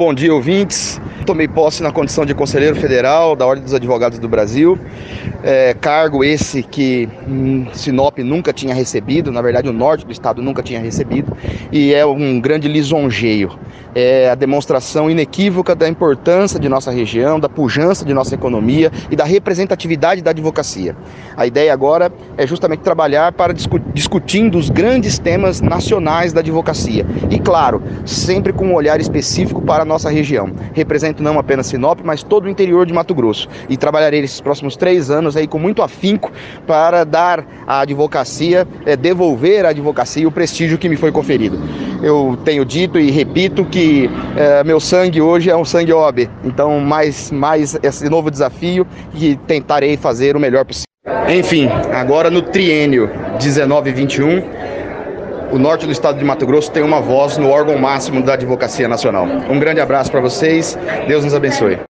Bom dia, ouvintes. Tomei posse na condição de conselheiro federal da Ordem dos Advogados do Brasil, é, cargo esse que hum, Sinop nunca tinha recebido, na verdade o norte do estado nunca tinha recebido, e é um grande lisonjeio. É a demonstração inequívoca da importância de nossa região, da pujança de nossa economia e da representatividade da advocacia. A ideia agora é justamente trabalhar para discu discutindo os grandes temas nacionais da advocacia. E claro, sempre com um olhar específico para a nossa região. Represento não apenas Sinop, mas todo o interior de Mato Grosso. E trabalharei esses próximos três anos aí com muito afinco para dar à advocacia, é, devolver à advocacia o prestígio que me foi conferido. Eu tenho dito e repito que é, meu sangue hoje é um sangue OB. Então, mais, mais esse novo desafio e tentarei fazer o melhor possível. Enfim, agora no triênio 19-21, o norte do estado de Mato Grosso tem uma voz no órgão máximo da Advocacia Nacional. Um grande abraço para vocês, Deus nos abençoe.